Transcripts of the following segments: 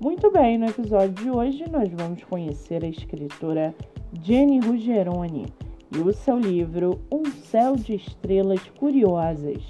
Muito bem, no episódio de hoje nós vamos conhecer a escritora Jenny Ruggeroni e o seu livro Um Céu de Estrelas Curiosas.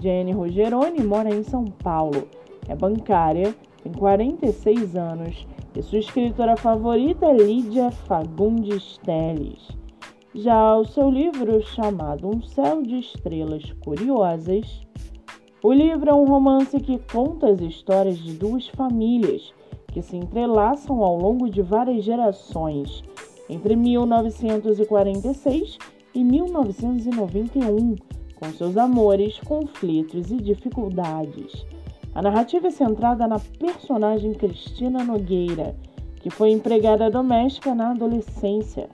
Jenny Ruggeroni mora em São Paulo, é bancária, tem 46 anos e sua escritora favorita é Lídia Fagundes Teles. Já o seu livro, chamado Um Céu de Estrelas Curiosas, o livro é um romance que conta as histórias de duas famílias que se entrelaçam ao longo de várias gerações, entre 1946 e 1991, com seus amores, conflitos e dificuldades. A narrativa é centrada na personagem Cristina Nogueira, que foi empregada doméstica na adolescência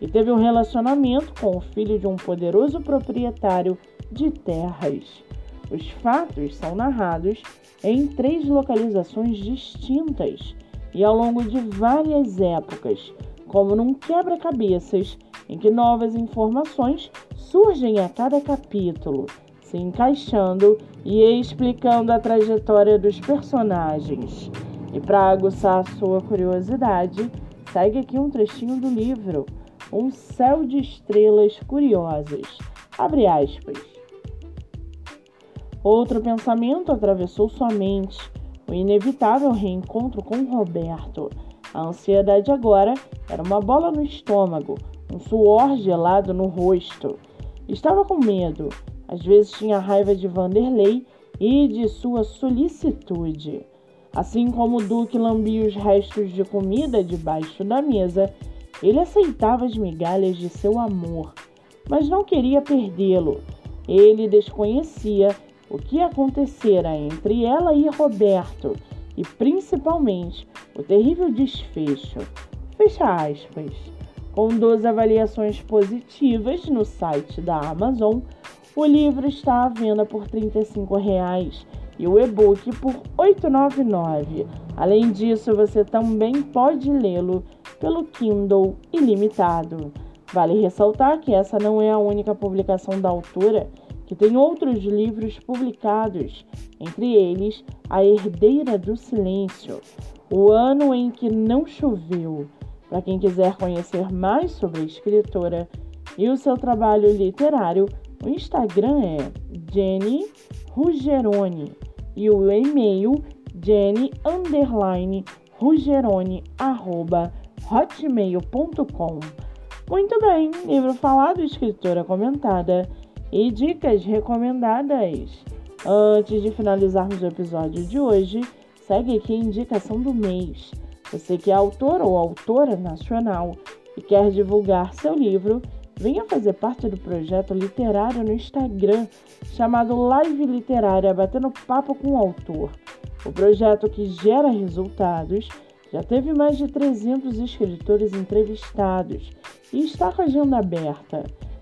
e teve um relacionamento com o filho de um poderoso proprietário de terras. Os fatos são narrados em três localizações distintas e ao longo de várias épocas, como num quebra-cabeças em que novas informações surgem a cada capítulo, se encaixando e explicando a trajetória dos personagens. E para aguçar sua curiosidade, segue aqui um trechinho do livro Um Céu de Estrelas Curiosas. Abre aspas. Outro pensamento atravessou sua mente, o inevitável reencontro com Roberto. A ansiedade agora era uma bola no estômago, um suor gelado no rosto. Estava com medo, às vezes tinha raiva de Vanderlei e de sua solicitude. Assim como o Duque lambia os restos de comida debaixo da mesa, ele aceitava as migalhas de seu amor, mas não queria perdê-lo. Ele desconhecia o que acontecera entre ela e Roberto e principalmente o terrível desfecho. Fecha aspas. Com 12 avaliações positivas no site da Amazon, o livro está à venda por 35 reais e o e-book por R$ 8,99. Além disso, você também pode lê-lo pelo Kindle ilimitado. Vale ressaltar que essa não é a única publicação da autora que tem outros livros publicados, entre eles A Herdeira do Silêncio, O Ano em que Não Choveu. Para quem quiser conhecer mais sobre a escritora e o seu trabalho literário, o Instagram é Jenny Rugeroni e o e-mail jenny rugeroni arroba hotmail.com. Muito bem, livro falado, escritora comentada e dicas recomendadas. Antes de finalizarmos o episódio de hoje, segue aqui a indicação do mês. Você que é autor ou autora nacional e quer divulgar seu livro, venha fazer parte do projeto literário no Instagram chamado Live Literária Batendo Papo com o Autor. O projeto que gera resultados já teve mais de 300 escritores entrevistados e está com a agenda aberta.